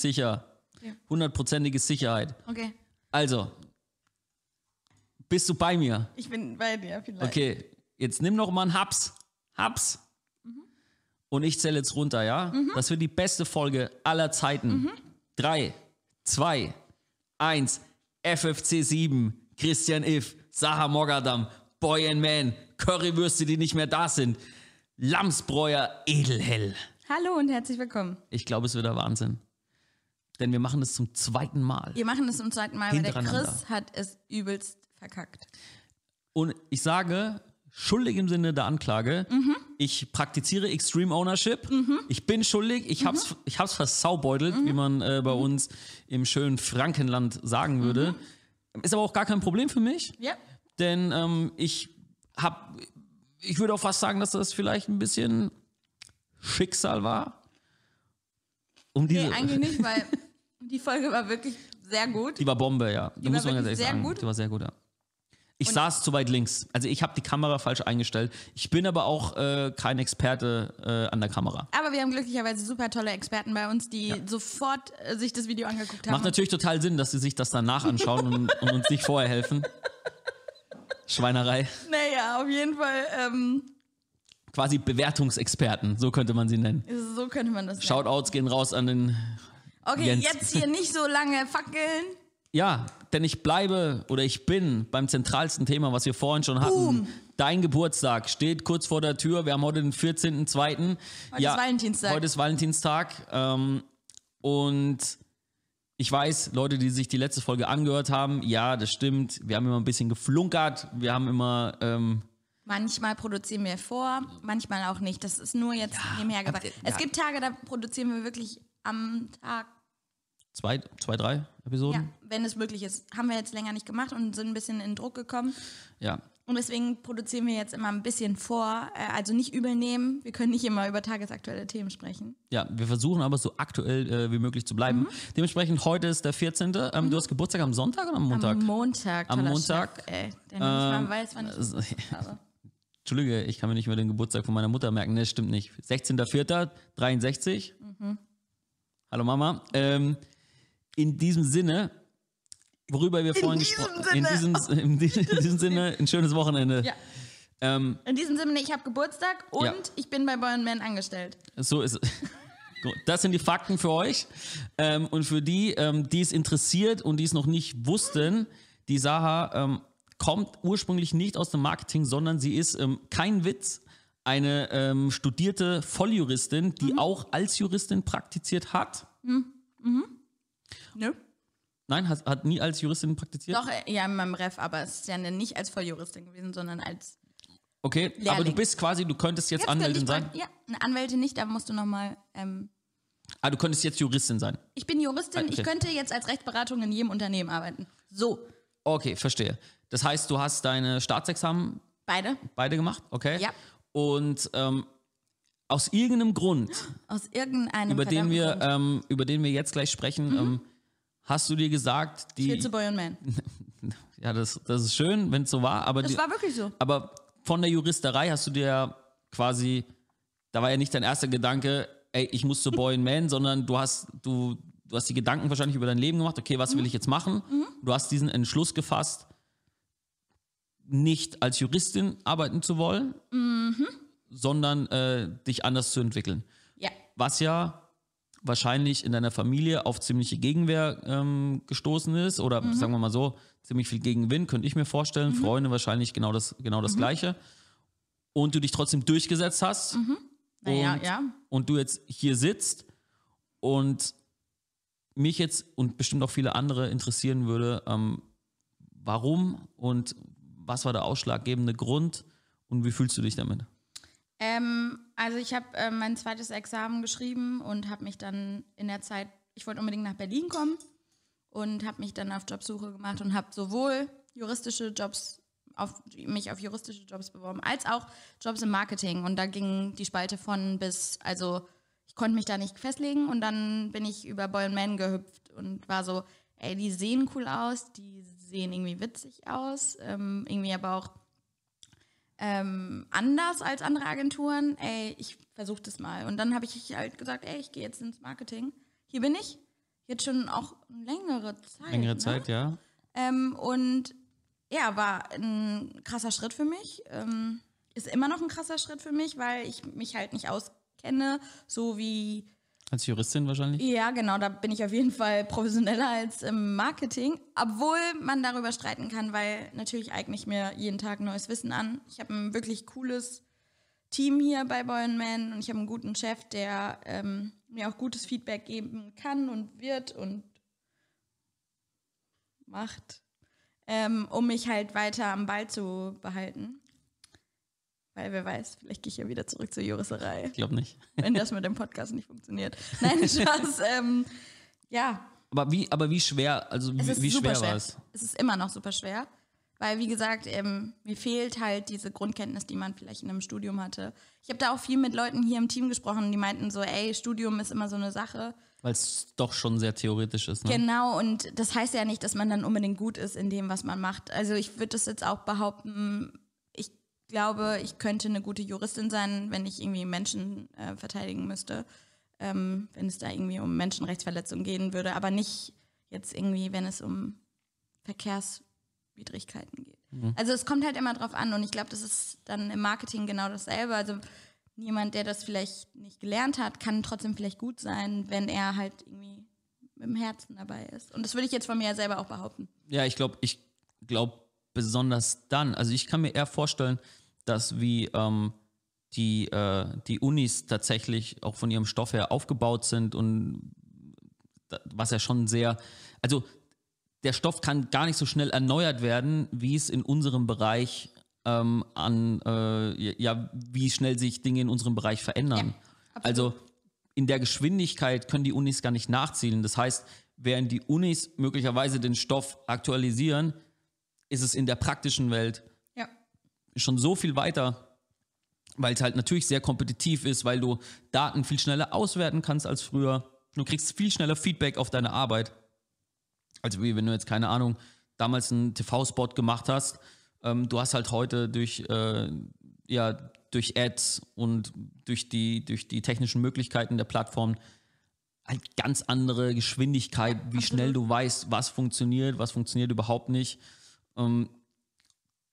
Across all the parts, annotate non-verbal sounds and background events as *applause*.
sicher. Hundertprozentige Sicherheit. Okay. Also, bist du bei mir? Ich bin bei dir vielleicht. Okay, jetzt nimm noch mal einen Haps. Haps. Und ich zähle jetzt runter, ja? Das wird die beste Folge aller Zeiten. Drei, zwei, eins. FFC 7, Christian If, Saha Mogadam, Boy and Man, Currywürste, die nicht mehr da sind, Lamsbräuer Edelhell. Hallo und herzlich willkommen. Ich glaube, es wird der Wahnsinn. Denn wir machen das zum zweiten Mal. Wir machen das zum zweiten Mal, weil der. Chris hat es übelst verkackt. Und ich sage, schuldig im Sinne der Anklage, ich praktiziere Extreme Ownership. Ich bin schuldig, ich hab's, ich hab's versaubeutelt, wie man äh, bei uns im schönen Frankenland sagen würde. Ist aber auch gar kein Problem für mich, Ja. denn ähm, ich hab, ich würde auch fast sagen, dass das vielleicht ein bisschen Schicksal war. Um diese, Nee, eigentlich nicht, weil *laughs* die Folge war wirklich sehr gut. Die war Bombe, ja. Die war muss man ganz ehrlich sehr sagen. gut. Die war sehr gut, ja. Ich saß zu weit links. Also ich habe die Kamera falsch eingestellt. Ich bin aber auch äh, kein Experte äh, an der Kamera. Aber wir haben glücklicherweise super tolle Experten bei uns, die sofort äh, sich das Video angeguckt haben. Macht natürlich total Sinn, dass sie sich das danach anschauen und, *laughs* und uns nicht vorher helfen. Schweinerei. naja, auf jeden Fall. Ähm, Quasi Bewertungsexperten, so könnte man sie nennen. so könnte man das nennen. Shoutouts gehen raus an den. Okay, Jens. jetzt hier nicht so lange fackeln. Ja, denn ich bleibe oder ich bin beim zentralsten Thema, was wir vorhin schon hatten. Boom. Dein Geburtstag steht kurz vor der Tür. Wir haben heute den 14.02. Heute ist Valentinstag. Heute ist Valentinstag. Ähm, und ich weiß, Leute, die sich die letzte Folge angehört haben, ja, das stimmt. Wir haben immer ein bisschen geflunkert. Wir haben immer. Ähm, Manchmal produzieren wir vor, manchmal auch nicht. Das ist nur jetzt nebenher gesagt. aber, Es ja. gibt Tage, da produzieren wir wirklich am Tag, zwei, zwei, drei ja, Episoden. wenn es möglich ist. Haben wir jetzt länger nicht gemacht und sind ein bisschen in Druck gekommen. Ja. Und deswegen produzieren wir jetzt immer ein bisschen vor. Äh, Also nicht übel nehmen. Wir können nicht immer über tagesaktuelle Themen sprechen. Ja, wir versuchen aber so aktuell äh, wie möglich zu bleiben. Mhm. Dementsprechend, heute ist der 14. Ähm, Du hast Geburtstag am Sonntag oder am Montag? Am Montag. Am Montag, Chef, ey, der nicht ähm, weiß, wann ich also- habe. Entschuldige, ich kann mir nicht mehr den Geburtstag von meiner Mutter merken. Ne, das stimmt nicht. 16.04.63. Mhm. Hallo Mama. Ähm, in diesem Sinne, worüber wir vorhin diesem gesprochen in diesem, in diesem, in diesem Sinne, ein schönes Wochenende. Ja. Ähm, In diesem Sinne, ich habe Geburtstag und Ja. ich bin bei Boy Man angestellt. so ist es. *laughs* Gut, Das sind die Fakten für euch. Ähm, und für die, ähm, die es interessiert und die es noch nicht wussten, die Saha ähm, kommt ursprünglich nicht aus dem Marketing, sondern sie ist ähm, kein Witz. Eine ähm, studierte Volljuristin, die auch als Juristin praktiziert hat. Nö. Nein, hat, hat nie als Juristin praktiziert? Doch, äh, ja, in meinem Ref, aber es ist ja nicht als Volljuristin gewesen, sondern als. Okay, aber du Lehrling. bist quasi, du könntest jetzt, Jetzt Anwältin sein. Ja, eine Anwältin nicht, da musst du nochmal. Ähm, Ah, du könntest jetzt Juristin sein. ich bin Juristin, Okay. ich könnte jetzt als Rechtsberatung in jedem Unternehmen arbeiten. So, Okay, verstehe. Das heißt, du hast deine Staatsexamen beide. beide gemacht, okay? Ja. Und ähm, aus irgendeinem Grund, Aus irgendeinem über den, wir, ähm, über den wir jetzt gleich sprechen, ähm, hast du dir gesagt, Ich will die, zu Boy und Man. *laughs* ja, das, das ist schön, wenn es so war, aber, Das die, war wirklich so. aber von der Juristerei hast du dir quasi, da war ja nicht dein erster Gedanke, ey, ich muss zu Boy and Man, sondern du hast, du, du hast die Gedanken wahrscheinlich über dein Leben gemacht, okay, was will ich jetzt machen? Du hast diesen Entschluss gefasst, nicht als Juristin arbeiten zu wollen, sondern äh, dich anders zu entwickeln. Ja. Was ja wahrscheinlich in deiner Familie auf ziemliche Gegenwehr ähm, gestoßen ist oder sagen wir mal so, ziemlich viel Gegenwind, könnte ich mir vorstellen. Freunde wahrscheinlich genau das, genau das Gleiche. Und du dich trotzdem durchgesetzt hast Naja, Und- ja. und du jetzt hier sitzt und mich jetzt und bestimmt auch viele andere interessieren würde, ähm, warum und was war der ausschlaggebende Grund und wie fühlst du dich damit? Ähm, also ich habe äh, mein zweites Examen geschrieben und habe mich dann in der Zeit, ich wollte unbedingt nach Berlin kommen und habe mich dann auf Jobsuche gemacht und habe sowohl juristische Jobs auf mich auf juristische Jobs beworben, als auch Jobs im Marketing. Und da ging die Spalte von bis, also ich konnte mich da nicht festlegen und dann bin ich über Boy Man gehüpft und war so, ey, die sehen cool aus, die sehen irgendwie witzig aus, ähm, irgendwie aber auch ähm, anders als andere Agenturen. Ey, ich versuche das mal. Und dann habe ich halt gesagt, ey, ich gehe jetzt ins Marketing. Hier bin ich. Jetzt schon auch längere Zeit. Längere ne? Zeit, ja. Ähm, und ja, war ein krasser Schritt für mich. Ähm, ist immer noch ein krasser Schritt für mich, weil ich mich halt nicht auskenne, so wie Als Juristin wahrscheinlich. ja, genau, da bin ich auf jeden Fall professioneller als im Marketing, obwohl man darüber streiten kann, weil natürlich eigne ich mir jeden Tag neues Wissen an. Ich habe ein wirklich cooles Team hier bei Boy Man und ich habe einen guten Chef, der ähm, mir auch gutes Feedback geben kann und wird und macht, ähm, um mich halt weiter am Ball zu behalten. Weil wer weiß, vielleicht gehe ich ja wieder zurück zur Juristerei Ich glaube nicht. *laughs* wenn das mit dem Podcast nicht funktioniert. Nein, *laughs* Spaß. Ähm, ja, Aber wie, aber wie schwer, also wie, wie super schwer war schwer. es? Es ist immer noch super schwer. Weil, wie gesagt, ähm, mir fehlt halt diese Grundkenntnis, die man vielleicht in einem Studium hatte. Ich habe da auch viel mit Leuten hier im Team gesprochen, die meinten so, ey, Studium ist immer so eine Sache. Weil es doch schon sehr theoretisch ist. Ne? Genau, und das heißt ja nicht, dass man dann unbedingt gut ist in dem, was man macht. Also ich würde das jetzt auch behaupten, glaube, ich könnte eine gute Juristin sein, wenn ich irgendwie Menschen äh, verteidigen müsste, ähm, wenn es da irgendwie um Menschenrechtsverletzungen gehen würde, aber nicht jetzt irgendwie, wenn es um Verkehrswidrigkeiten geht. Also es kommt halt immer drauf an und ich glaube, das ist dann im Marketing genau dasselbe. Also jemand, der das vielleicht nicht gelernt hat, kann trotzdem vielleicht gut sein, wenn er halt irgendwie mit dem Herzen dabei ist. Und das würde ich jetzt von mir selber auch behaupten. Ja, ich glaube, ich glaube besonders dann, also ich kann mir eher vorstellen, dass wie ähm, die, äh, die Unis tatsächlich auch von ihrem Stoff her aufgebaut sind und was ja schon sehr, also der Stoff kann gar nicht so schnell erneuert werden, wie es in unserem Bereich ähm, an, äh, ja, wie schnell sich Dinge in unserem Bereich verändern. absolut. also in der Geschwindigkeit können die Unis gar nicht nachziehen. Das heißt, während die Unis möglicherweise den Stoff aktualisieren, ist es in der praktischen Welt Ja. schon so viel weiter, weil es halt natürlich sehr kompetitiv ist, weil du Daten viel schneller auswerten kannst als früher. Du kriegst viel schneller Feedback auf deine Arbeit. Also wie wenn du jetzt, keine Ahnung, damals einen TV-Spot gemacht hast. Ähm, du hast halt heute durch, äh, ja, durch Ads und durch die, durch die technischen Möglichkeiten der Plattform halt ganz andere Geschwindigkeit, wie schnell du weißt, was funktioniert, was funktioniert überhaupt nicht. Ähm,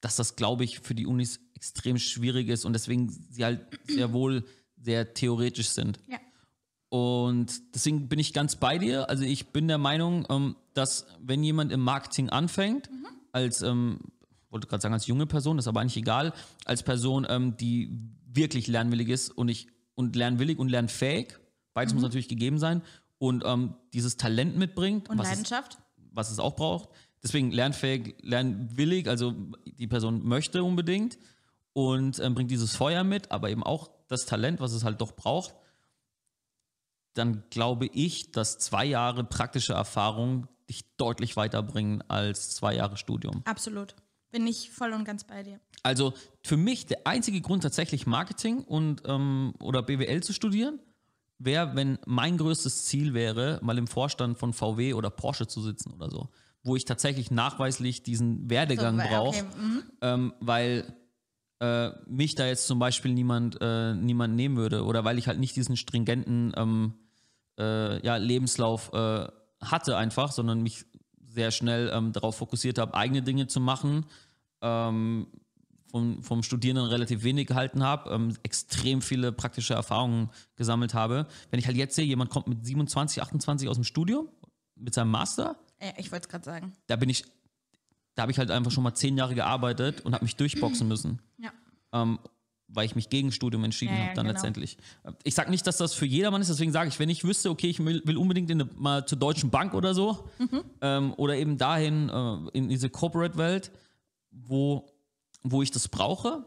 dass das, glaube ich, für die Unis extrem schwierig ist und deswegen sie halt sehr wohl sehr theoretisch sind. Ja. Und deswegen bin ich ganz bei dir. Also ich bin der Meinung, ähm, dass wenn jemand im Marketing anfängt, als, ähm, wollte gerade sagen, als junge Person, das ist aber eigentlich egal, als Person, ähm, die wirklich lernwillig ist und ich und lernwillig und lernfähig, beides muss natürlich gegeben sein, und ähm, dieses Talent mitbringt, Und was es, Leidenschaft? was es auch braucht. Deswegen lernfähig, lernwillig, also die Person möchte unbedingt und ähm, bringt dieses Feuer mit, aber eben auch das Talent, was es halt doch braucht dann glaube ich, dass zwei Jahre praktische Erfahrung dich deutlich weiterbringen als zwei Jahre Studium. Absolut. Bin ich voll und ganz bei dir. Also für mich der einzige Grund tatsächlich Marketing und ähm, oder BWL zu studieren, wäre, wenn mein größtes Ziel wäre, mal im Vorstand von VW oder Porsche zu sitzen oder so, wo ich tatsächlich nachweislich diesen Werdegang So, brauche, okay, mhm. ähm, weil äh, mich da jetzt zum Beispiel niemand, äh, niemand nehmen würde oder weil ich halt nicht diesen stringenten ähm, äh, ja, Lebenslauf äh, hatte einfach, sondern mich sehr schnell ähm, darauf fokussiert habe, eigene Dinge zu machen, ähm, vom, vom Studierenden relativ wenig gehalten habe, ähm, extrem viele praktische Erfahrungen gesammelt habe. Wenn ich halt jetzt sehe, jemand kommt mit 27, 28 aus dem Studium, mit seinem Master, Ja, ich wollte es gerade sagen. da bin ich, da habe ich halt einfach schon mal zehn Jahre gearbeitet und habe mich durchboxen müssen Ja. ähm, weil ich mich gegen Studium entschieden Ja, habe dann genau. letztendlich. Ich sage nicht, dass das für jedermann ist, deswegen sage ich, wenn ich wüsste, okay, ich will, unbedingt in eine, mal zur Deutschen Bank oder so Mhm. ähm, oder eben dahin äh, in diese Corporate-Welt, wo, wo ich das brauche,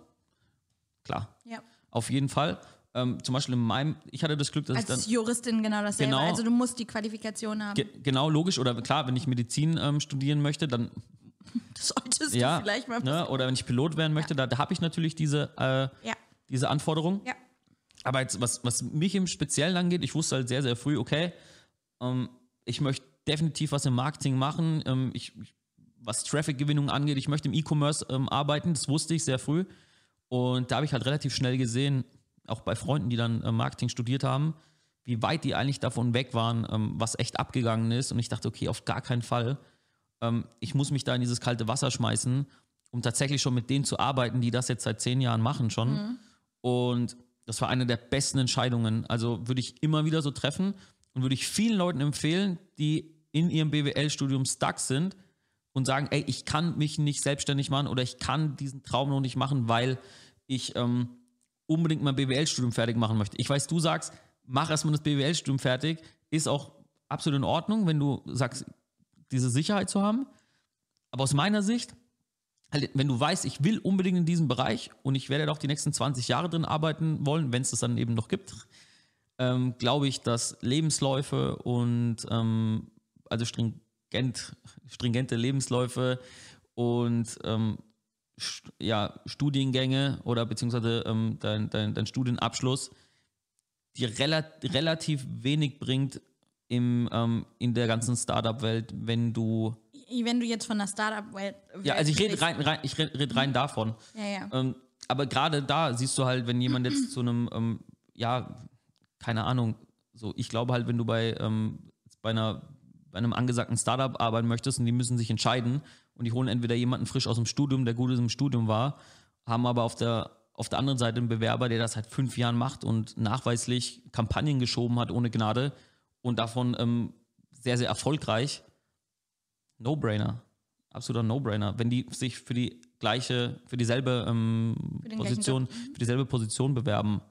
klar, ja. auf jeden Fall. Ähm, zum Beispiel in meinem, ich hatte das Glück, dass ich dann Als Juristin genau dasselbe. Genau. Also du musst die Qualifikation haben. Ge genau logisch oder klar, wenn ich Medizin ähm, studieren möchte, dann *laughs* das solltest ja, du vielleicht mal ne, oder wenn ich Pilot werden möchte, da, da habe ich natürlich diese, äh, Ja. diese Anforderung. Ja. Aber jetzt, was, was mich im Speziellen angeht, ich wusste halt sehr, sehr früh, okay, ähm, ich möchte definitiv was im Marketing machen. Ähm, ich, was Traffic-Gewinnung angeht, ich möchte im E-Commerce ähm, arbeiten, das wusste ich sehr früh. Und da habe ich halt relativ schnell gesehen, auch bei Freunden, die dann äh, Marketing studiert haben, wie weit die eigentlich davon weg waren, ähm, was echt abgegangen ist. Und ich dachte, okay, auf gar keinen Fall. Ähm, ich muss mich da in dieses kalte Wasser schmeißen, um tatsächlich schon mit denen zu arbeiten, die das jetzt seit zehn Jahren machen schon. Mhm. Und das war eine der besten Entscheidungen. Also würde ich immer wieder so treffen und würde ich vielen Leuten empfehlen, die in ihrem BWL-Studium stuck sind und sagen, ey, ich kann mich nicht selbstständig machen oder ich kann diesen Traum noch nicht machen, weil ich ähm, unbedingt mein BWL-Studium fertig machen möchte. Ich weiß, du sagst, mach erstmal das BWL-Studium fertig, ist auch absolut in Ordnung, wenn du sagst, diese Sicherheit zu haben. Aber aus meiner Sicht, halt, wenn du weißt, ich will unbedingt in diesem Bereich und ich werde auch die nächsten 20 Jahre drin arbeiten wollen, wenn es das dann eben noch gibt, ähm, glaube ich, dass Lebensläufe und ähm, also stringent, stringente Lebensläufe und ähm, ja, Studiengänge oder beziehungsweise ähm, dein, dein, dein Studienabschluss dir rela relativ wenig bringt im, ähm, in der ganzen Startup-Welt, wenn du. Wenn du jetzt von der Startup-Welt. Ja, also ich rede rein, rein, ich red, red rein davon. Ja, ja. Ähm, aber gerade da siehst du halt, wenn jemand jetzt *clears throat* zu einem, ähm, ja, keine Ahnung, so, ich glaube halt, wenn du bei, ähm, bei einer bei einem angesagten Startup arbeiten möchtest und die müssen sich entscheiden und die holen entweder jemanden frisch aus dem Studium, der gut im Studium war, haben aber auf der, auf der anderen Seite einen Bewerber, der das seit fünf Jahren macht und nachweislich Kampagnen geschoben hat ohne Gnade und davon ähm, sehr, sehr erfolgreich. No-Brainer. Absoluter No-Brainer. Wenn die sich für die gleiche, für dieselbe ähm, für Position, für dieselbe Position bewerben.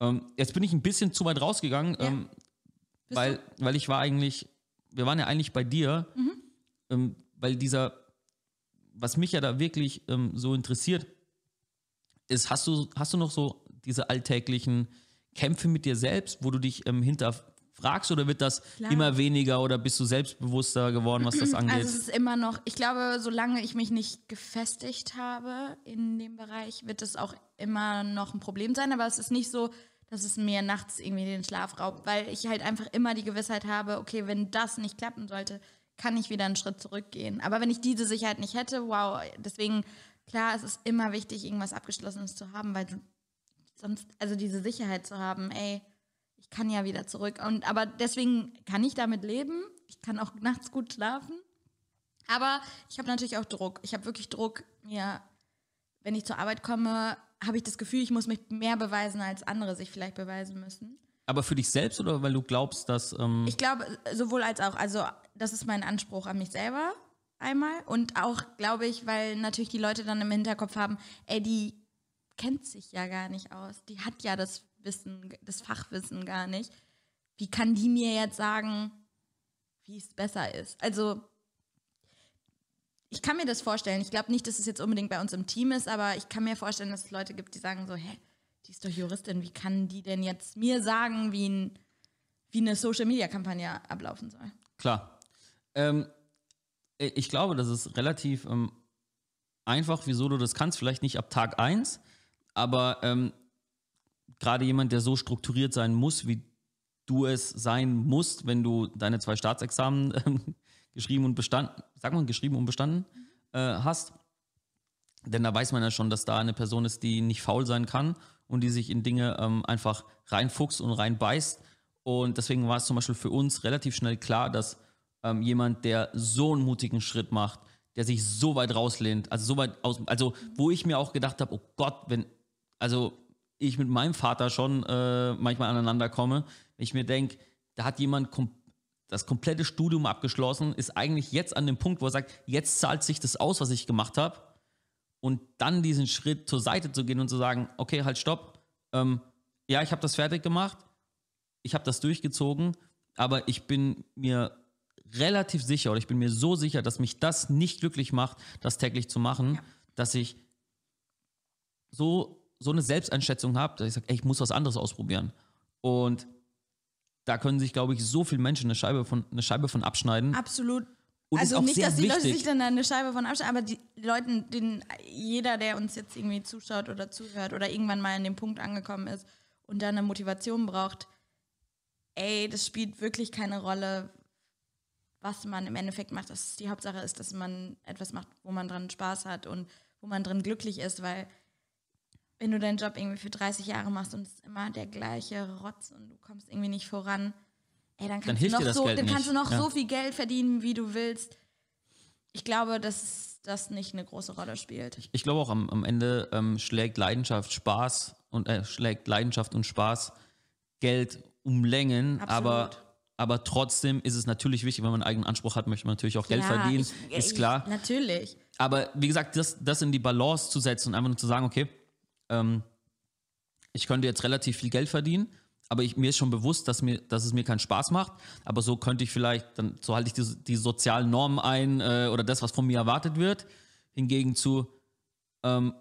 Ähm, jetzt bin ich ein bisschen zu weit rausgegangen, ja. Ähm, weil, weil ich war eigentlich wir waren ja eigentlich bei dir, mhm. ähm, weil dieser, was mich ja da wirklich ähm, so interessiert, ist, hast du, hast du noch so diese alltäglichen Kämpfe mit dir selbst, wo du dich ähm, hinterfragst oder wird das Klar. immer weniger oder bist du selbstbewusster geworden, was das *clears throat* angeht? Also es ist immer noch, ich glaube, solange ich mich nicht gefestigt habe in dem Bereich, wird es auch immer noch ein Problem sein, aber es ist nicht so, dass es mir nachts irgendwie den Schlaf raubt, weil ich halt einfach immer die Gewissheit habe, okay, wenn das nicht klappen sollte, kann ich wieder einen Schritt zurückgehen. Aber wenn ich diese Sicherheit nicht hätte, wow, deswegen, klar, es ist immer wichtig, irgendwas Abgeschlossenes zu haben, weil du sonst, also diese Sicherheit zu haben, ey, ich kann ja wieder zurück. Und aber deswegen kann ich damit leben. Ich kann auch nachts gut schlafen. Aber ich habe natürlich auch Druck. Ich habe wirklich Druck, mir, wenn ich zur Arbeit komme, habe ich das Gefühl, ich muss mich mehr beweisen, als andere sich vielleicht beweisen müssen. Aber für dich selbst oder weil du glaubst, dass. Ähm ich glaube, sowohl als auch. Also, das ist mein Anspruch an mich selber einmal. Und auch, glaube ich, weil natürlich die Leute dann im Hinterkopf haben, ey, die kennt sich ja gar nicht aus. Die hat ja das Wissen, das Fachwissen gar nicht. Wie kann die mir jetzt sagen, wie es besser ist? Also, ich kann mir das vorstellen. Ich glaube nicht, dass es jetzt unbedingt bei uns im Team ist, aber ich kann mir vorstellen, dass es Leute gibt, die sagen so, hä, die ist doch Juristin, wie kann die denn jetzt mir sagen, wie, ein, wie eine Social-Media-Kampagne ablaufen soll? Klar. Ähm, ich glaube, das ist relativ ähm, einfach, wieso du das kannst. Vielleicht nicht ab Tag 1, aber ähm, gerade jemand, der so strukturiert sein muss, wie du es sein musst, wenn du deine zwei Staatsexamen *laughs* ähm, geschrieben und bestanden, sag mal, geschrieben und bestanden äh, hast. Denn da weiß man ja schon, dass da eine Person ist, die nicht faul sein kann und die sich in Dinge ähm, einfach reinfuchst und reinbeißt. Und deswegen war es zum Beispiel für uns relativ schnell klar, dass ähm, jemand, der so einen mutigen Schritt macht, der sich so weit rauslehnt, also so weit aus, also wo ich mir auch gedacht habe, oh Gott, wenn, also ich mit meinem Vater schon äh, manchmal aneinander komme, wenn ich mir denke, da hat jemand komplett das komplette Studium abgeschlossen, ist eigentlich jetzt an dem Punkt, wo er sagt, jetzt zahlt sich das aus, was ich gemacht habe. Und dann diesen Schritt zur Seite zu gehen und zu sagen, okay, halt, stopp. Ähm, ja, ich habe das fertig gemacht, ich habe das durchgezogen, aber ich bin mir relativ sicher oder ich bin mir so sicher, dass mich das nicht glücklich macht, das täglich zu machen, ja. dass ich so, so eine Selbsteinschätzung habe, dass ich sage, ich muss was anderes ausprobieren. Und da können sich, glaube ich, so viele Menschen eine Scheibe von, eine Scheibe von abschneiden. Absolut. Und also nicht, dass die wichtig. Leute sich dann eine Scheibe von abschneiden, aber die Leute, den, jeder, der uns jetzt irgendwie zuschaut oder zuhört oder irgendwann mal an dem Punkt angekommen ist und da eine Motivation braucht, ey, das spielt wirklich keine Rolle, was man im Endeffekt macht. Das die Hauptsache ist, dass man etwas macht, wo man dran Spaß hat und wo man drin glücklich ist, weil wenn du deinen Job irgendwie für 30 Jahre machst und es ist immer der gleiche Rotz und du kommst irgendwie nicht voran, ey, dann kannst hilft du noch so, Geld dann kannst du noch Ja. so viel Geld verdienen, wie du willst. Ich glaube, dass das nicht eine große Rolle spielt. Ich glaube auch am, am Ende ähm, schlägt Leidenschaft Spaß und äh, schlägt Leidenschaft und Spaß Geld um Längen, Absolut. aber, aber trotzdem ist es natürlich wichtig, wenn man einen eigenen Anspruch hat, möchte man natürlich auch Geld Ja, verdienen, ich- ist ich- klar. Natürlich. Aber wie gesagt, das, das in die Balance zu setzen und einfach nur zu sagen, okay, ähm, ich könnte jetzt relativ viel Geld verdienen, aber ich, mir ist schon bewusst, dass, mir, dass es mir keinen Spaß macht. Aber so könnte ich vielleicht, dann so halte ich die, die sozialen Normen ein äh, oder das, was von mir erwartet wird. Hingegen zu, ähm,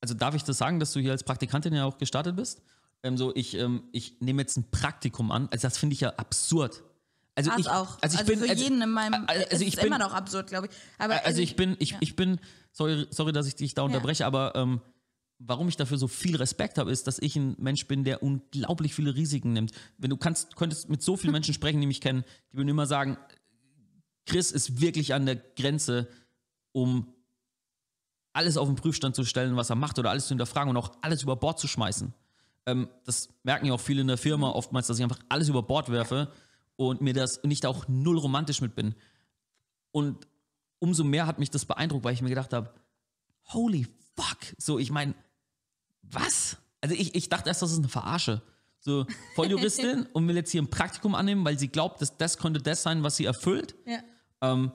also darf ich das sagen, dass du hier als Praktikantin ja auch gestartet bist? Ähm, so, ich, ähm, ich nehme jetzt ein Praktikum an. Also das finde ich ja absurd. Also ich, auch. Also ich also bin, für also, jeden in meinem. also es ich ist bin- immer noch absurd, glaube ich. Aber also ich bin, ich, ja. ich bin, sorry, sorry, dass ich dich da unterbreche, aber ähm, warum ich dafür so viel Respekt habe, ist, dass ich ein Mensch bin, der unglaublich viele Risiken nimmt. Wenn du kannst, könntest mit so vielen *laughs* Menschen sprechen, die mich kennen, die würden immer sagen, Chris ist wirklich an der Grenze, um alles auf den Prüfstand zu stellen, was er macht oder alles zu hinterfragen und auch alles über Bord zu schmeißen. Ähm, das merken ja auch viele in der Firma oftmals, dass ich einfach alles über Bord werfe und mir das und ich da auch null romantisch mit bin. Und umso mehr hat mich das beeindruckt, weil ich mir gedacht habe, holy fuck. So, ich meine, was? Also ich, ich dachte erst, das ist eine Verarsche. So, Volljuristin *laughs* und will jetzt hier ein Praktikum annehmen, weil sie glaubt, dass das könnte das sein, was sie erfüllt. ja. Ähm,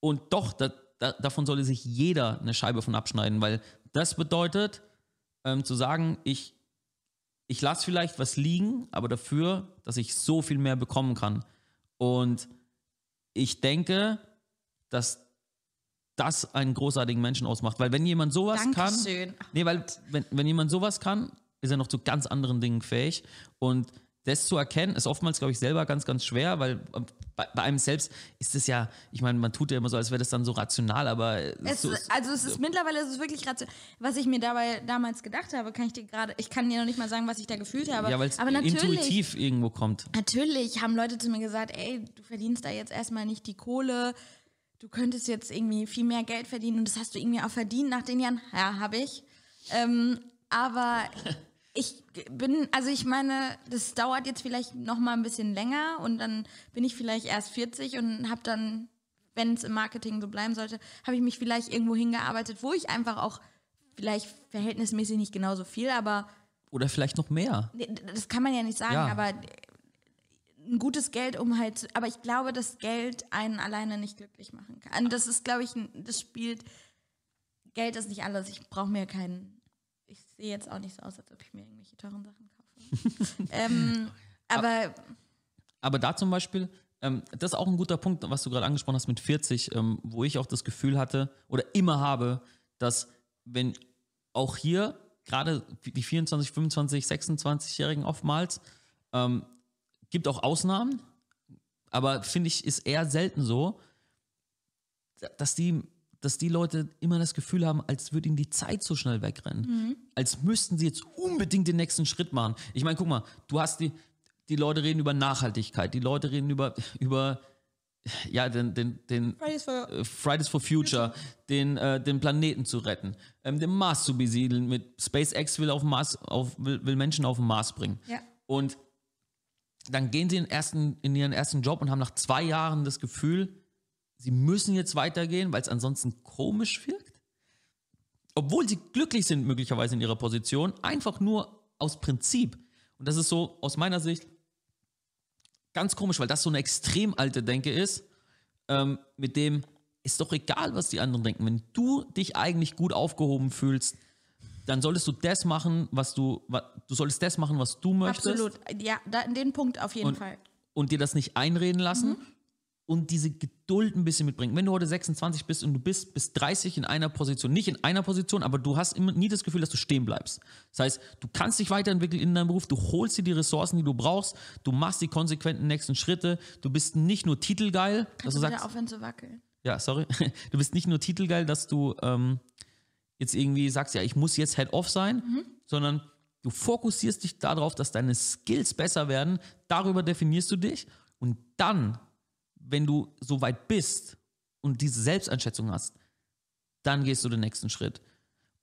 und doch, da, da, davon sollte sich jeder eine Scheibe von abschneiden, weil das bedeutet, ähm, zu sagen, ich, ich lasse vielleicht was liegen, aber dafür, dass ich so viel mehr bekommen kann. Und ich denke, dass das einen großartigen Menschen ausmacht. Weil wenn jemand sowas kann, Dankeschön. Nee, weil wenn, wenn jemand sowas kann, ist er noch zu ganz anderen Dingen fähig. Und das zu erkennen, ist oftmals, glaube ich, selber ganz, ganz schwer, weil äh, bei, bei einem selbst ist es ja, ich meine, man tut ja immer so, als wäre das dann so rational, aber Es, so, also es ist mittlerweile ist es wirklich rational. Was ich mir dabei damals gedacht habe, kann ich dir gerade, ich kann dir noch nicht mal sagen, was ich da gefühlt habe. ja, weil es intuitiv irgendwo kommt. natürlich haben Leute zu mir gesagt, ey, du verdienst da jetzt erstmal nicht die Kohle, du könntest jetzt irgendwie viel mehr Geld verdienen und das hast du irgendwie auch verdient nach den Jahren. Ja, habe ich. Ähm, aber *laughs* ich bin, also ich meine, das dauert jetzt vielleicht noch mal ein bisschen länger und dann bin ich vielleicht erst 40 und habe dann, wenn es im Marketing so bleiben sollte, habe ich mich vielleicht irgendwo hingearbeitet, wo ich einfach auch vielleicht verhältnismäßig nicht genauso viel, aber Oder vielleicht noch mehr. Das kann man ja nicht sagen, Ja. aber ein gutes Geld, um halt, aber ich glaube, dass Geld einen alleine nicht glücklich machen kann. Und das ist, glaube ich, das spielt, Geld ist nicht alles. Ich brauche mir keinen, ich sehe jetzt auch nicht so aus, als ob ich mir irgendwelche teuren Sachen kaufe. *laughs* ähm, aber Aber da zum Beispiel, ähm, das ist auch ein guter Punkt, was du gerade angesprochen hast mit 40, ähm, wo ich auch das Gefühl hatte oder immer habe, dass wenn auch hier gerade die 24, 25, 26-Jährigen oftmals, ähm, gibt auch Ausnahmen, aber finde ich, ist eher selten so, dass die, dass die Leute immer das Gefühl haben, als würde ihnen die Zeit so schnell wegrennen. Als müssten sie jetzt unbedingt den nächsten Schritt machen. Ich meine, guck mal, du hast die, die Leute reden über Nachhaltigkeit, die Leute reden über, *laughs* über ja, den, den, den Fridays for- äh, Fridays for Future, den, äh, den Planeten zu retten, ähm, den Mars zu besiedeln. Mit SpaceX will, auf Mars, auf, will, will Menschen auf den Mars bringen. Ja. Und dann gehen sie in, ersten, in ihren ersten Job und haben nach zwei Jahren das Gefühl, sie müssen jetzt weitergehen, weil es ansonsten komisch wirkt. Obwohl sie glücklich sind, möglicherweise in ihrer Position, einfach nur aus Prinzip. Und das ist so aus meiner Sicht ganz komisch, weil das so eine extrem alte Denke ist, ähm, mit dem ist doch egal, was die anderen denken. Wenn du dich eigentlich gut aufgehoben fühlst, dann solltest du das machen, was du, wa- du solltest das machen, was du möchtest absolut, ja, da, den Punkt auf jeden und, Fall. und dir das nicht einreden lassen Mhm. Und diese Geduld ein bisschen mitbringen. Wenn du heute 26 bist und du bist bis 30 in einer Position, nicht in einer Position, aber du hast immer nie das Gefühl, dass du stehen bleibst. Das heißt, du kannst dich weiterentwickeln in deinem Beruf, du holst dir die Ressourcen, die du brauchst, du machst die konsequenten nächsten Schritte, du bist nicht nur titelgeil, dass Kannst du du sagst, aufhören zu wackeln? ja, sorry, *laughs* du bist nicht nur titelgeil, dass du ähm, jetzt irgendwie sagst, ja, ich muss jetzt Head-Off sein, sondern du fokussierst dich darauf, dass deine Skills besser werden, darüber definierst du dich und dann, wenn du so weit bist und diese Selbsteinschätzung hast, dann gehst du den nächsten Schritt.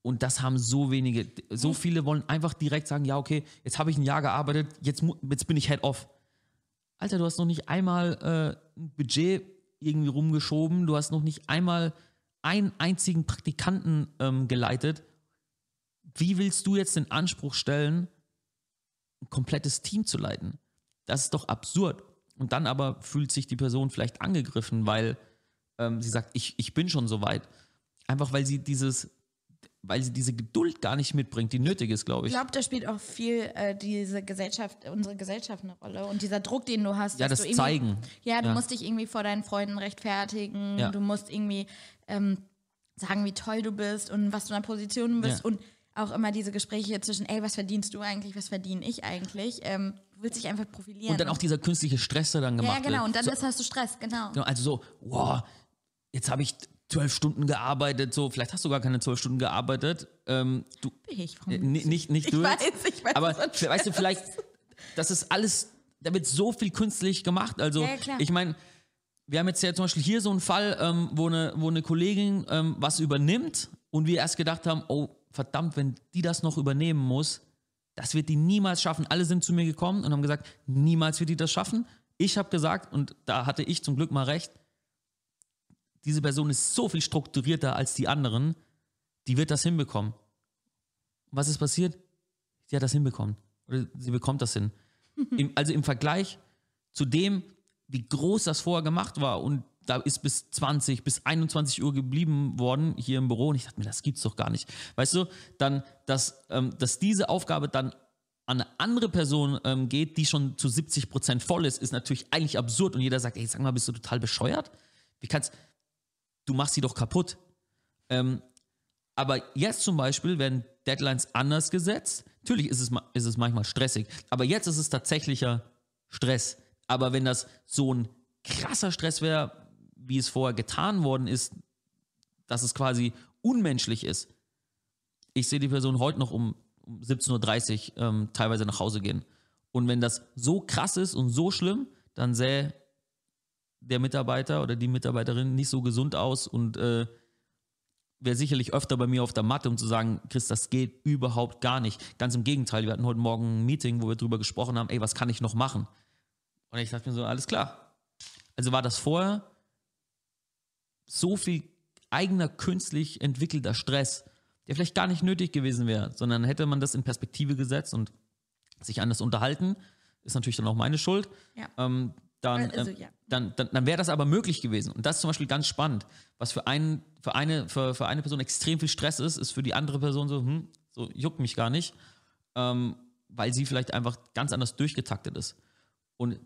Und das haben so wenige. So viele wollen einfach direkt sagen, ja, okay, jetzt habe ich ein Jahr gearbeitet, jetzt, jetzt bin ich Head off. Alter, du hast noch nicht einmal äh, ein Budget irgendwie rumgeschoben, du hast noch nicht einmal einen einzigen Praktikanten ähm, geleitet. Wie willst du jetzt den Anspruch stellen, ein komplettes Team zu leiten? Das ist doch absurd. Und dann aber fühlt sich die Person vielleicht angegriffen, weil ähm, sie sagt, ich, ich bin schon so weit. Einfach weil sie dieses, weil sie diese Geduld gar nicht mitbringt, die nötig ist, glaube Ich ich. glaube, da spielt auch viel äh, diese Gesellschaft, unsere Gesellschaft eine Rolle und dieser Druck, den du hast. Ja, das Zeigen. Ja, du Ja. musst dich irgendwie vor deinen Freunden rechtfertigen. Ja. Du musst irgendwie ähm, sagen, wie toll du bist und was du in der Position bist. Ja. Und auch immer diese Gespräche zwischen, ey, was verdienst du eigentlich, was verdiene ich eigentlich? Ähm, willst dich einfach profilieren. Und dann auch dieser künstliche Stress, der dann ja, gemacht ja, genau. wird. Und dann so, ist, hast du Stress, genau. Genau, Also so, wow, jetzt habe ich zwölf Stunden gearbeitet, so, vielleicht hast du gar keine zwölf Stunden gearbeitet. Ähm, du, Ich, äh, ni- nicht, nicht *laughs* ich du weiß, jetzt. ich weiß. Aber weißt du, vielleicht, das ist alles, da wird so viel künstlich gemacht. Also, Ja, ja, klar. ich meine, wir haben jetzt ja zum Beispiel hier so einen Fall, ähm, wo, eine, wo eine Kollegin ähm, was übernimmt und wir erst gedacht haben, oh, verdammt, wenn die das noch übernehmen muss, das wird die niemals schaffen. Alle sind zu mir gekommen und haben gesagt, niemals wird die das schaffen. Ich habe gesagt, und da hatte ich zum Glück mal recht, diese Person ist so viel strukturierter als die anderen, die wird das hinbekommen. Was ist passiert? Sie hat das hinbekommen. Oder sie bekommt das hin. *laughs* Also im Vergleich zu dem, wie groß das vorher gemacht war und da ist bis 20, bis 21 Uhr geblieben worden hier im Büro und ich dachte mir, das gibt's doch gar nicht. Weißt du, dann, dass, ähm, dass diese Aufgabe dann an eine andere Person ähm, geht, die schon zu 70 Prozent voll ist, ist natürlich eigentlich absurd und jeder sagt, ey, sag mal, bist du total bescheuert? Wie kannst, du machst sie doch kaputt. Ähm, aber jetzt zum Beispiel werden Deadlines anders gesetzt. Natürlich ist es, ist es manchmal stressig, aber jetzt ist es tatsächlicher Stress. Aber wenn das so ein krasser Stress wäre, wie es vorher getan worden ist, dass es quasi unmenschlich ist. Ich sehe die Person heute noch um, um 17.30 Uhr ähm, teilweise nach Hause gehen. Und wenn das so krass ist und so schlimm, dann sähe der Mitarbeiter oder die Mitarbeiterin nicht so gesund aus und äh, wäre sicherlich öfter bei mir auf der Matte, um zu sagen, Chris, das geht überhaupt gar nicht. Ganz im Gegenteil, wir hatten heute Morgen ein Meeting, wo wir drüber gesprochen haben, ey, was kann ich noch machen? Und ich dachte mir so, alles klar. Also war das vorher so viel eigener künstlich entwickelter Stress, der vielleicht gar nicht nötig gewesen wäre, sondern hätte man das in Perspektive gesetzt und sich anders unterhalten, ist natürlich dann auch meine Schuld. Ja. Ähm, dann, Also, ähm, ja. dann, dann, dann wäre das aber möglich gewesen. Und das ist zum Beispiel ganz spannend. Was für, einen, für, eine, für, für eine Person extrem viel Stress ist, ist für die andere Person so, hm, so juckt mich gar nicht, ähm, weil sie vielleicht einfach ganz anders durchgetaktet ist. Und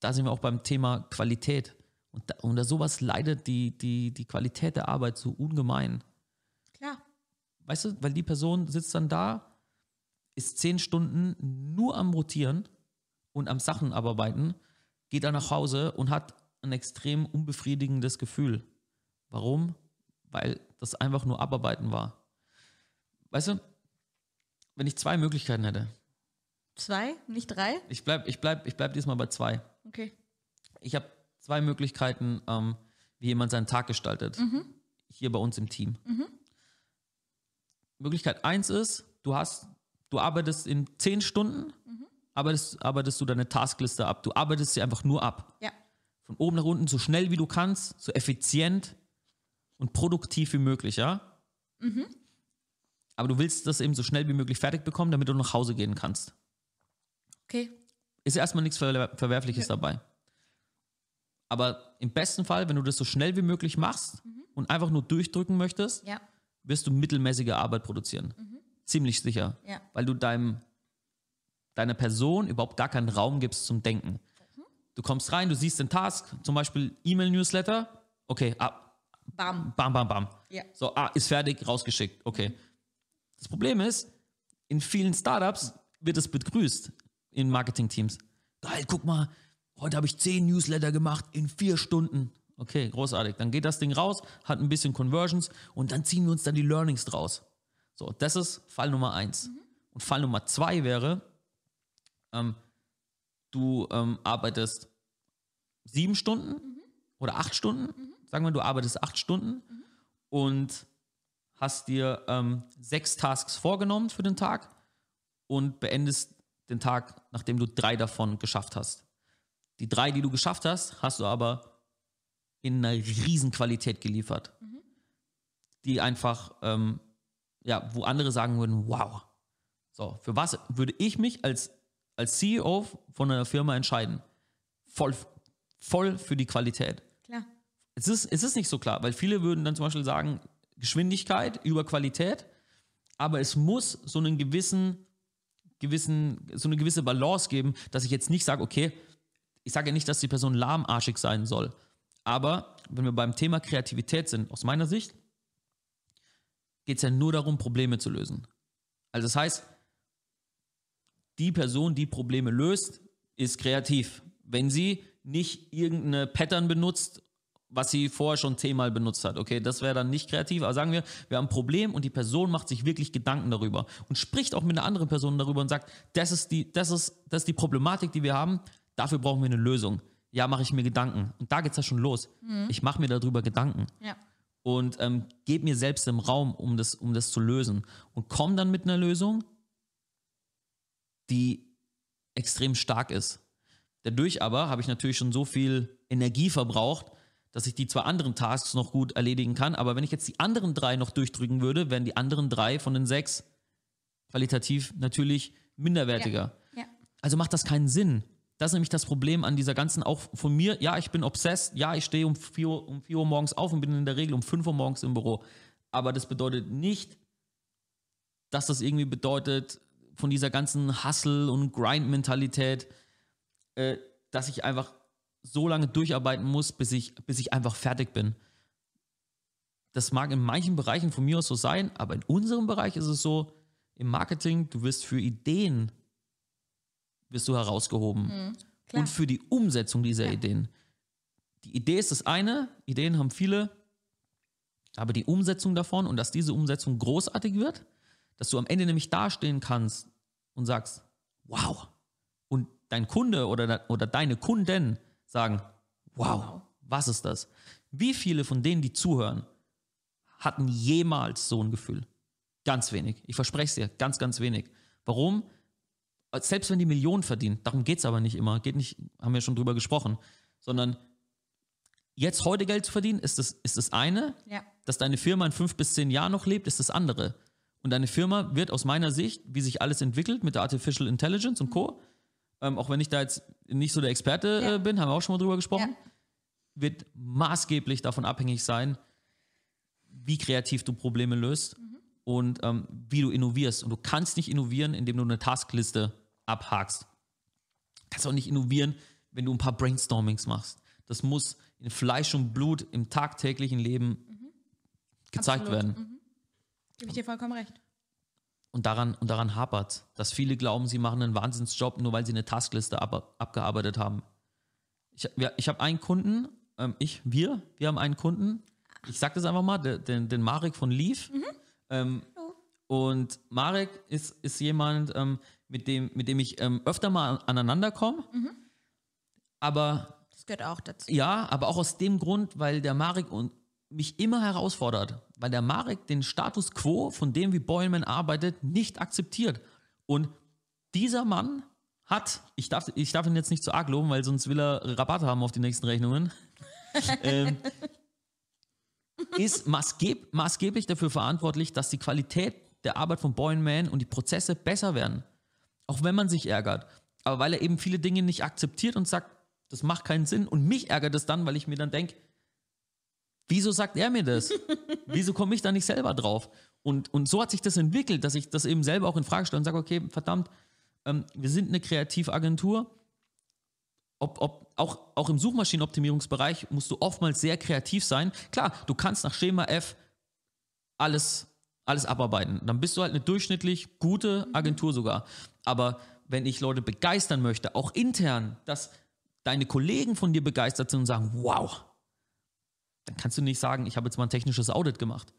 da sind wir auch beim Thema Qualität. Und da, unter sowas leidet die, die, die Qualität der Arbeit so ungemein. Klar. Weißt du, weil die Person sitzt dann da, ist zehn Stunden nur am Rotieren und am Sachen abarbeiten, geht dann nach Hause und hat ein extrem unbefriedigendes Gefühl. Warum? Weil das einfach nur Abarbeiten war. Weißt du, wenn ich zwei Möglichkeiten hätte, Zwei, nicht drei? ich bleib, ich bleib, ich bleib diesmal bei zwei. Okay. Ich habe zwei Möglichkeiten, ähm, wie jemand seinen Tag gestaltet. Hier bei uns im Team. Möglichkeit eins ist, du hast, du arbeitest in zehn Stunden, arbeitest, arbeitest du deine Taskliste ab. Du arbeitest sie einfach nur ab. Ja. Von oben nach unten so schnell wie du kannst, so effizient und produktiv wie möglich, ja? Aber du willst das eben so schnell wie möglich fertig bekommen, damit du nach Hause gehen kannst. Okay. Ist ja erstmal nichts Ver Verwerfliches dabei. Aber im besten Fall, wenn du das so schnell wie möglich machst und einfach nur durchdrücken möchtest, Ja. wirst du mittelmäßige Arbeit produzieren. Ziemlich sicher. Ja. Weil du deinem, deiner Person überhaupt gar keinen Raum gibst zum Denken. Du kommst rein, du siehst den Task, zum Beispiel E-Mail-Newsletter, okay, ah, Bam. bam, bam, bam. Ja. So, ah, ist fertig, rausgeschickt, okay. Das Problem ist, in vielen Startups wird es begrüßt in Marketingteams. Geil, guck mal, heute habe ich zehn Newsletter gemacht in vier Stunden. Okay, großartig. Dann geht das Ding raus, hat ein bisschen Conversions und dann ziehen wir uns dann die Learnings draus. So, das ist Fall Nummer eins. Und Fall Nummer zwei wäre, ähm, du ähm, arbeitest sieben Stunden oder acht Stunden. Sagen wir, du arbeitest acht Stunden und hast dir ähm, sechs Tasks vorgenommen für den Tag und beendest den Tag, nachdem du drei davon geschafft hast. Die drei, die du geschafft hast, hast du aber in einer riesen Qualität geliefert. Die einfach, ähm, ja, wo andere sagen würden, wow. So, für was würde ich mich als, als CEO von einer Firma entscheiden? Voll, voll für die Qualität. Klar. Es ist, es ist nicht so klar, weil viele würden dann zum Beispiel sagen, Geschwindigkeit über Qualität, aber es muss so einen gewissen, gewissen, so eine gewisse Balance geben, dass ich jetzt nicht sage, okay, ich sage ja nicht, dass die Person lahmarschig sein soll, aber wenn wir beim Thema Kreativität sind, aus meiner Sicht, geht es ja nur darum, Probleme zu lösen. Also das heißt, die Person, die Probleme löst, ist kreativ. Wenn sie nicht irgendeine Pattern benutzt, was sie vorher schon zehnmal benutzt hat. Okay, das wäre dann nicht kreativ. Aber sagen wir, wir haben ein Problem und die Person macht sich wirklich Gedanken darüber und spricht auch mit einer anderen Person darüber und sagt, das ist die, das ist, das ist die Problematik, die wir haben. Dafür brauchen wir eine Lösung. Ja, mache ich mir Gedanken. Und da geht es ja schon los. Ich mache mir darüber Gedanken Ja. und ähm, gebe mir selbst im Raum, um das, um das zu lösen. Und komme dann mit einer Lösung, die extrem stark ist. Dadurch aber habe ich natürlich schon so viel Energie verbraucht, dass ich die zwei anderen Tasks noch gut erledigen kann. Aber wenn ich jetzt die anderen drei noch durchdrücken würde, wären die anderen drei von den sechs qualitativ natürlich minderwertiger. Ja. Also macht das keinen Sinn. Das ist nämlich das Problem an dieser ganzen, auch von mir, ja, ich bin obsessed, ja, ich stehe um 4 Uhr, um 4 Uhr morgens auf und bin in der Regel um 5 Uhr morgens im Büro. Aber das bedeutet nicht, dass das irgendwie bedeutet, von dieser ganzen Hustle- und Grind-Mentalität, äh, dass ich einfach so lange durcharbeiten muss, bis ich, bis ich einfach fertig bin. Das mag in manchen Bereichen von mir aus so sein, aber in unserem Bereich ist es so, im Marketing, du wirst für Ideen wirst du herausgehoben klar. und für die Umsetzung dieser Ja. Ideen. Die Idee ist das eine, Ideen haben viele, aber die Umsetzung davon und dass diese Umsetzung großartig wird, dass du am Ende nämlich dastehen kannst und sagst, wow. Und dein Kunde oder, de- oder deine Kunden sagen, wow, Wow. was ist das? Wie viele von denen, die zuhören, hatten jemals so ein Gefühl? Ganz wenig. Ich verspreche es dir, ganz, ganz wenig. Warum? Selbst wenn die Millionen verdienen, darum geht es aber nicht immer, geht nicht, haben wir schon drüber gesprochen, sondern jetzt heute Geld zu verdienen, ist das, ist das eine, Ja. dass deine Firma in fünf bis zehn Jahren noch lebt, ist das andere. Und deine Firma wird aus meiner Sicht, wie sich alles entwickelt mit der Artificial Intelligence und Co., ähm, auch wenn ich da jetzt nicht so der Experte Ja. äh, bin, haben wir auch schon mal drüber gesprochen, Ja. wird maßgeblich davon abhängig sein, wie kreativ du Probleme löst und ähm, wie du innovierst. Und du kannst nicht innovieren, indem du eine Taskliste abhakst. Du kannst auch nicht innovieren, wenn du ein paar Brainstormings machst. Das muss in Fleisch und Blut im tagtäglichen Leben gezeigt Absolut. werden. Gebe ich dir vollkommen recht. Und daran, und daran hapert dass viele glauben, sie machen einen Wahnsinnsjob, nur weil sie eine Taskliste ab, abgearbeitet haben. Ich, ich habe einen Kunden, ähm, ich, wir, wir haben einen Kunden, ich sag das einfach mal, den, den, Marek von Leaf. Ähm, und Marek ist, ist jemand, ähm, mit, dem, mit dem ich ähm, öfter mal aneinander komme. Aber Das gehört auch dazu. ja, aber auch aus dem Grund, weil der Marek und mich immer herausfordert, weil der Marek den Status quo, von dem wie Boyman arbeitet, nicht akzeptiert. Und dieser Mann hat, ich darf, ich darf ihn jetzt nicht zu arg loben, weil sonst will er Rabatt haben auf die nächsten Rechnungen, *laughs* ähm, ist maßgeb, maßgeblich dafür verantwortlich, dass die Qualität der Arbeit von Boyman und die Prozesse besser werden. Auch wenn man sich ärgert. Aber weil er eben viele Dinge nicht akzeptiert und sagt, das macht keinen Sinn. Und mich ärgert es dann, weil ich mir dann denke, wieso sagt er mir das? *laughs* wieso komme ich da nicht selber drauf? Und, und so hat sich das entwickelt, dass ich das eben selber auch in Frage stelle und sage, okay, verdammt, ähm, wir sind eine Kreativagentur. Ob, ob, auch, auch im Suchmaschinenoptimierungsbereich musst du oftmals sehr kreativ sein. Klar, du kannst nach Schema F alles, alles abarbeiten. Dann bist du halt eine durchschnittlich gute Agentur sogar. Aber wenn ich Leute begeistern möchte, auch intern, dass deine Kollegen von dir begeistert sind und sagen, wow, dann kannst du nicht sagen, ich habe jetzt mal ein technisches Audit gemacht.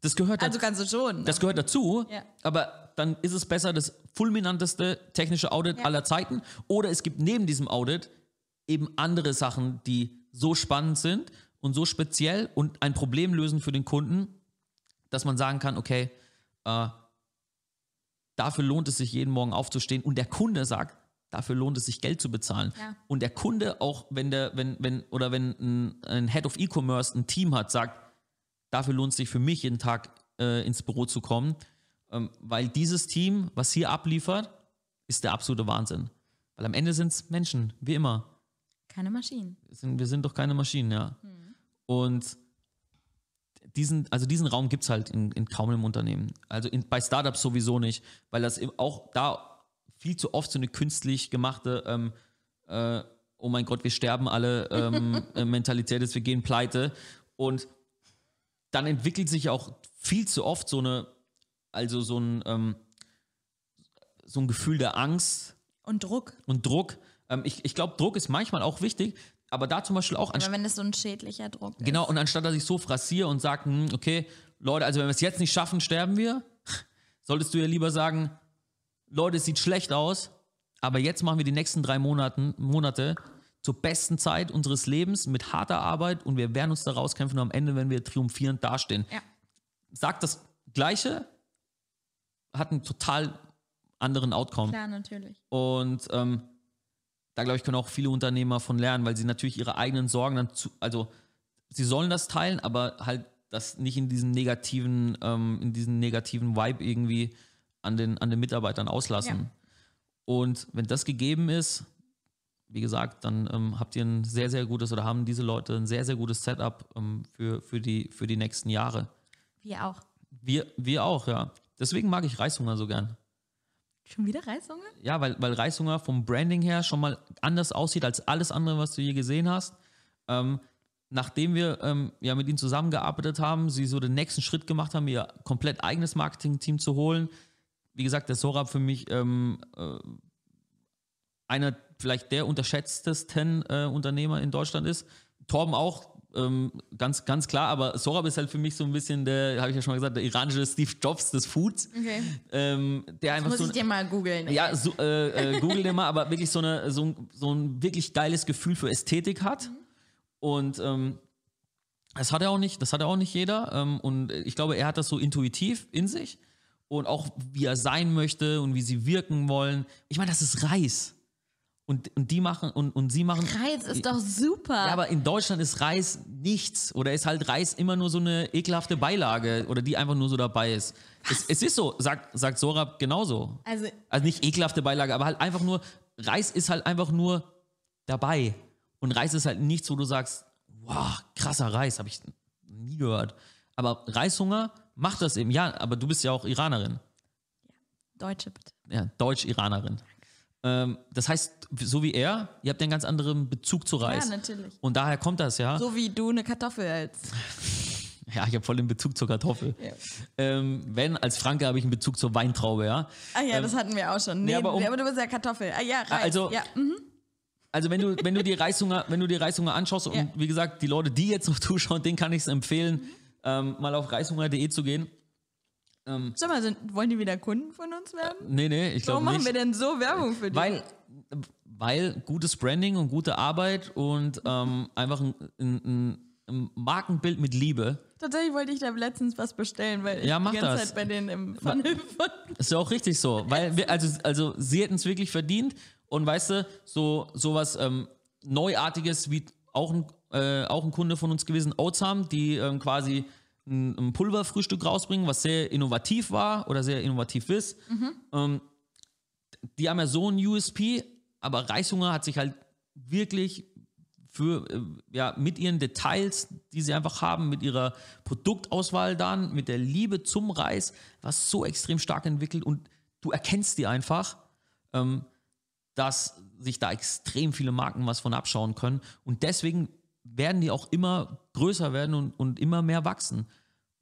Das gehört Also dazu. kannst du schon. Das gehört dazu, Ja. aber dann ist es besser das fulminanteste technische Audit Ja. aller Zeiten. Oder es gibt neben diesem Audit eben andere Sachen, die so spannend sind und so speziell und ein Problem lösen für den Kunden, dass man sagen kann, okay, äh, dafür lohnt es sich jeden Morgen aufzustehen und der Kunde sagt, dafür lohnt es sich Geld zu bezahlen. Ja. Und der Kunde auch, wenn der, wenn, wenn, oder wenn ein, ein Head of E-Commerce ein Team hat, sagt, dafür lohnt es sich für mich jeden Tag äh, ins Büro zu kommen, ähm, weil dieses Team, was hier abliefert, ist der absolute Wahnsinn. Weil am Ende sind es Menschen, wie immer. Keine Maschinen. Wir sind, wir sind doch keine Maschinen, ja. Und diesen, also diesen Raum gibt es halt in, in kaum einem Unternehmen. Also in, bei Startups sowieso nicht, weil das eben auch da viel zu oft so eine künstlich gemachte, ähm, äh, oh mein Gott, wir sterben alle ähm, *laughs* äh, Mentalität ist, wir gehen pleite. Und dann entwickelt sich auch viel zu oft so eine, also so ein, ähm, so ein Gefühl der Angst Und Druck. und Druck. Ähm, ich ich glaube, Druck ist manchmal auch wichtig, aber da zum Beispiel auch Aber wenn es so ein schädlicher Druck ist. Genau, und anstatt dass ich so frassiere und sage, hm, okay, Leute, also wenn wir es jetzt nicht schaffen, sterben wir, *laughs* solltest du ja lieber sagen, Leute, es sieht schlecht aus, aber jetzt machen wir die nächsten drei Monaten, Monate zur besten Zeit unseres Lebens mit harter Arbeit und wir werden uns da rauskämpfen und am Ende, wenn wir triumphierend dastehen. Ja. Sagt das Gleiche, hat einen total anderen Outcome. Klar, natürlich. Und ähm, da glaube ich, können auch viele Unternehmer von lernen, weil sie natürlich ihre eigenen Sorgen dann zu, also sie sollen das teilen, aber halt das nicht in diesen negativen, ähm, in diesen negativen Vibe irgendwie an den, an den Mitarbeitern auslassen. Ja. Und wenn das gegeben ist, wie gesagt, dann ähm, habt ihr ein sehr, sehr gutes oder haben diese Leute ein sehr, sehr gutes Setup ähm, für, für, die, für die nächsten Jahre. Wir auch. Wir, wir auch, ja. Deswegen mag ich Reishunger so gern. Schon wieder Reishunger? Ja, weil, weil Reishunger vom Branding her schon mal anders aussieht als alles andere, was du je gesehen hast. Ähm, nachdem wir ähm, ja mit ihnen zusammengearbeitet haben, sie so den nächsten Schritt gemacht haben, ihr komplett eigenes Marketing-Team zu holen. Wie gesagt, der Sorab für mich ähm, äh, einer vielleicht der unterschätztesten äh, Unternehmer in Deutschland ist. Torben auch, ähm, ganz, ganz klar, aber Sorab ist halt für mich so ein bisschen der, habe ich ja schon mal gesagt, der iranische Steve Jobs des Foods. Okay. Ähm, der einfach Muss so ich dir mal googeln. ja, so, äh, äh, google den mal, aber wirklich so, eine, so, ein- so ein wirklich geiles Gefühl für Ästhetik hat. Und ähm, das hat er auch nicht, das hat er auch nicht jeder. Ähm, und ich glaube, er hat das so intuitiv in sich. Und auch wie er sein möchte und wie sie wirken wollen. Ich meine, das ist Reis. Und, und die machen und, und sie machen. Reis ist doch super. Ja, aber in Deutschland ist Reis nichts. Oder ist halt Reis immer nur so eine ekelhafte Beilage oder die einfach nur so dabei ist. Es, es ist so, sagt, sagt Sorab genauso. also, Also nicht ekelhafte Beilage, aber halt einfach nur, Reis ist halt einfach nur dabei. Und Reis ist halt nichts, wo du sagst, wow, krasser Reis, habe ich nie gehört. Aber Reishunger macht das eben. Ja, aber du bist ja auch Iranerin. Deutsche bitte. Ja, Deutsch-Iranerin. Ähm, das heißt, so wie er, ihr habt ja einen ganz anderen Bezug zu Reis. Ja, natürlich. Und daher kommt das, ja. So wie du eine Kartoffel als. *laughs* Ja, ich habe voll den Bezug zur Kartoffel. Ja. Ähm, wenn, als Franke habe ich einen Bezug zur Weintraube, ja. Ah ja, das hatten wir auch schon. Nee, nee, aber aber, um- du bist ja Kartoffel. Ah ja, Reis. also- ja, mhm. Also wenn du, wenn du die Reishunger, wenn du die Reishunger anschaust und Ja. wie gesagt, die Leute, die jetzt noch zuschauen, denen kann ich es empfehlen, ähm, mal auf reishunger.de zu gehen. Sag mal, sind, wollen die wieder Kunden von uns werden? Nee, nee, ich Warum glaube machen nicht. wir denn so Werbung für die? Weil, weil gutes Branding und gute Arbeit und ähm, einfach ein, ein, ein Markenbild mit Liebe Tatsächlich wollte ich da letztens was bestellen, weil Ja, ich mach die ganze das. Zeit bei denen im Funnel von. Ist ja auch richtig so. Weil wir, also, also sie hätten es wirklich verdient. Und weißt du, so sowas ähm, Neuartiges wie auch ein, äh, auch ein Kunde von uns gewesen, Oatsam, die ähm, quasi ein, ein Pulverfrühstück rausbringen, was sehr innovativ war oder sehr innovativ ist. Ähm, die haben ja so ein USP, aber Reishunger hat sich halt wirklich für, äh, ja, mit ihren Details, die sie einfach haben, mit ihrer Produktauswahl dann, mit der Liebe zum Reis, was so extrem stark entwickelt und du erkennst die einfach, ähm, dass sich da extrem viele Marken was von abschauen können und deswegen werden die auch immer größer werden und, und immer mehr wachsen,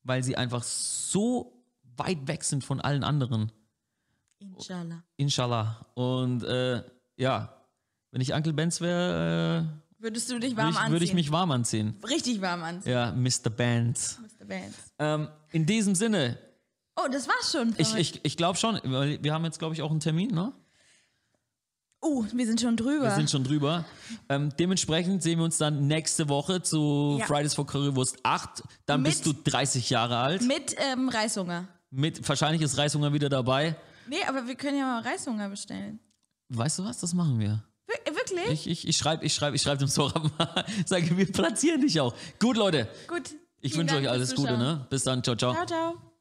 weil sie einfach so weit weg sind von allen anderen. Inshallah. Inshallah. Und äh, ja, wenn ich Uncle Benz wäre, Würdest du dich äh, warm würde ich, anziehen? würde ich mich warm anziehen. Richtig warm anziehen, Ja, Mr. Benz. Mr. Vance. Ähm, in diesem Sinne, Oh, das war's schon. ich, ich, ich glaube schon, weil wir haben jetzt, glaube ich, auch einen Termin, ne? Oh, wir sind schon drüber. Wir sind schon drüber. Ähm, dementsprechend sehen wir uns dann nächste Woche zu Ja. Fridays for Currywurst 8. Dann Mit- bist du 30 Jahre alt. Mit ähm, Reishunger. Mit, wahrscheinlich ist Reishunger wieder dabei. Nee, aber wir können ja mal Reishunger bestellen. Weißt du was? Das machen wir. Wir- Wirklich? Ich, ich, ich schreibe ich schreib, ich schreib dem Sora mal. *laughs* Sage, wir platzieren dich auch. Gut, Leute. Gut. Ich wünsche euch alles Gute. Ne? Bis dann. Ciao, ciao. Ciao, ciao.